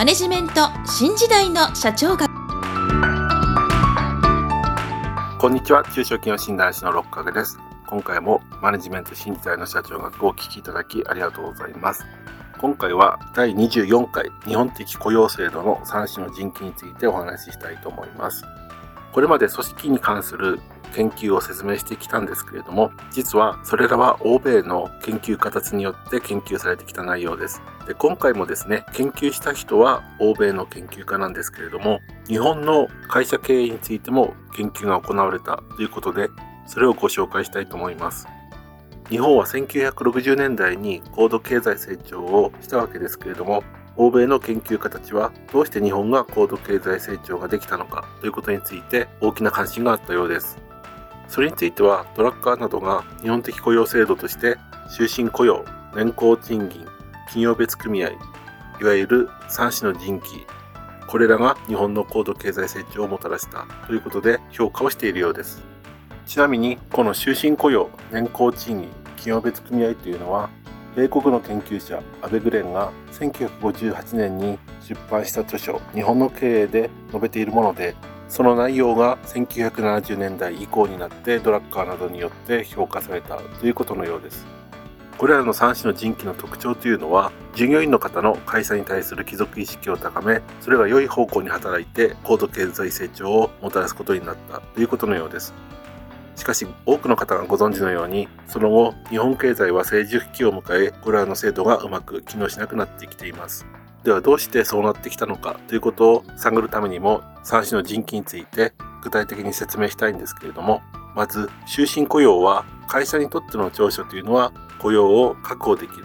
マネジメント新時代の社長が。こんにちは。中小企業診断士の六角です。今回もマネジメント新時代の社長学をお聞きいただきありがとうございます。今回は第24回日本的雇用制度の3種の人気についてお話ししたいと思います。これまで組織に関する研究を説明してきたんですけれども、実はそれらは欧米の研究形によって研究されてきた内容です。で今回もですね、研究した人は欧米の研究家なんですけれども、日本の会社経営についても研究が行われたということで、それをご紹介したいと思います。日本は1960年代に高度経済成長をしたわけですけれども、欧米の研究家たちはどうして日本が高度経済成長ができたのかということについて大きな関心があったようです。それについてはドラッカーなどが日本的雇用制度として終身雇用、年功賃金、企業別組合、いわゆる3種の人気、これらが日本の高度経済成長をもたらしたということで評価をしているようです。ちなみにこの終身雇用、年功賃金、企業別組合というのは米国の研究者アベ・グレンが1958年に出版した著書「日本の経営」で述べているものでその内容が1970年代以降になってドラッカーなどによって評価されたということのようです。これらの3種の人気の特徴というのは従業員の方の会社に対する帰属意識を高めそれが良い方向に働いて高度経済成長をもたらすことになったということのようですしかし多くの方がご存知のようにその後日本経済は成熟期を迎えこれらの制度がうまく機能しなくなってきていますではどうしてそうなってきたのか。ということを探るためにも3種の人気について具体的に説明したいんですけれどもまず終身雇用は会社にとっての長所というのは雇用を確保できる。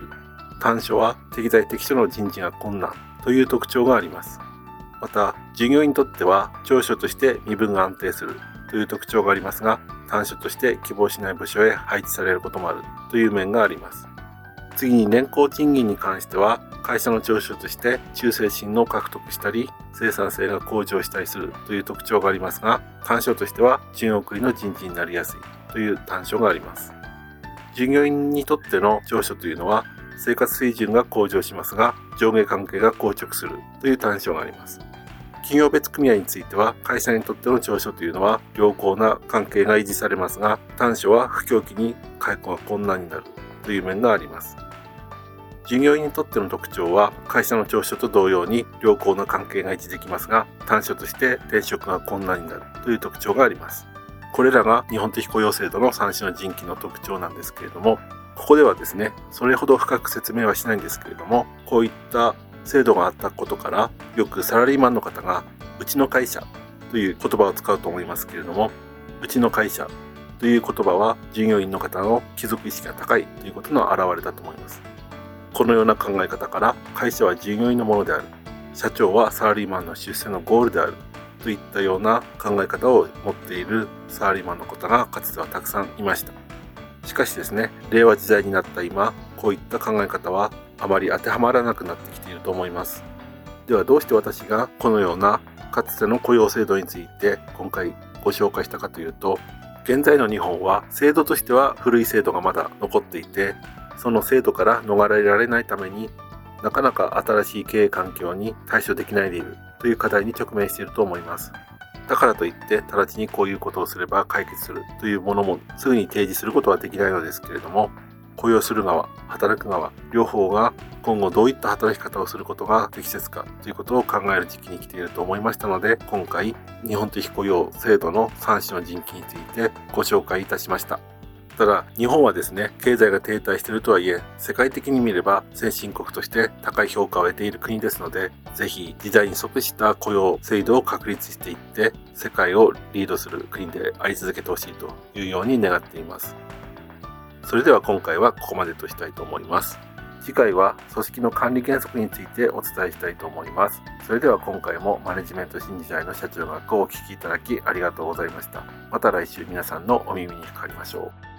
短所は適材適所の人事が困難という特徴があります。また従業員にとっては長所として身分が安定するという特徴がありますが短所として希望しない部署へ配置されることもあるという面があります。次に年功賃金に関しては会社の長所として忠誠心を獲得したり生産性が向上したりするという特徴がありますが短所としては順送りの人事になりやすいという短所があります。従業員にとっての長所というのは生活水準が向上しますが上下関係が硬直するという短所があります。企業別組合については会社にとっての長所というのは良好な関係が維持されますが短所は不況期に解雇が困難になるという面があります。従業員にとっての特徴は会社の長所と同様に良好な関係が維持できますが短所として転職が困難になるという特徴があります。これらが日本的雇用制度の3種の人気の特徴なんですけれどもここではですねそれほど深く説明はしないんですけれどもこういった制度があったことからよくサラリーマンの方がうちの会社という言葉を使うと思いますけれどもうちの会社という言葉は従業員の方の貴族意識が高いということの表れだと思います。このような考え方から会社は従業員のものである。社長はサラリーマンの出世のゴールである。といったような考え方を持っている。サラリーマンの方がかつてはたくさんいました。しかしですね令和時代になった今こういった考え方はあまり当てはまらなくなってきていると思います。ではどうして私がこのようなかつての雇用制度について今回ご紹介したかというと現在の日本は制度としては古い制度がまだ残っていてその制度から逃れられないためになかなか新しい経営環境に対処できないでいるという課題に直面していると思います。だからといって直ちにこういうことをすれば解決するというものもすぐに提示することはできないのですけれども雇用する側働く側両方が今後どういった働き方をすることが適切かということを考える時期に来ていると思いましたので今回日本的雇用制度の3種の人気についてご紹介いたしました。ただ、日本はですね、経済が停滞しているとはいえ、世界的に見れば先進国として高い評価を得ている国ですので、ぜひ時代に即した雇用制度を確立していって、世界をリードする国であり続けてほしいというように願っています。それでは今回はここまでとしたいと思います。次回は組織の管理原則についてお伝えしたいと思います。それでは今回もマネジメント新時代の社長学をお聴きいただきありがとうございました。また来週皆さんのお耳にかかりましょう。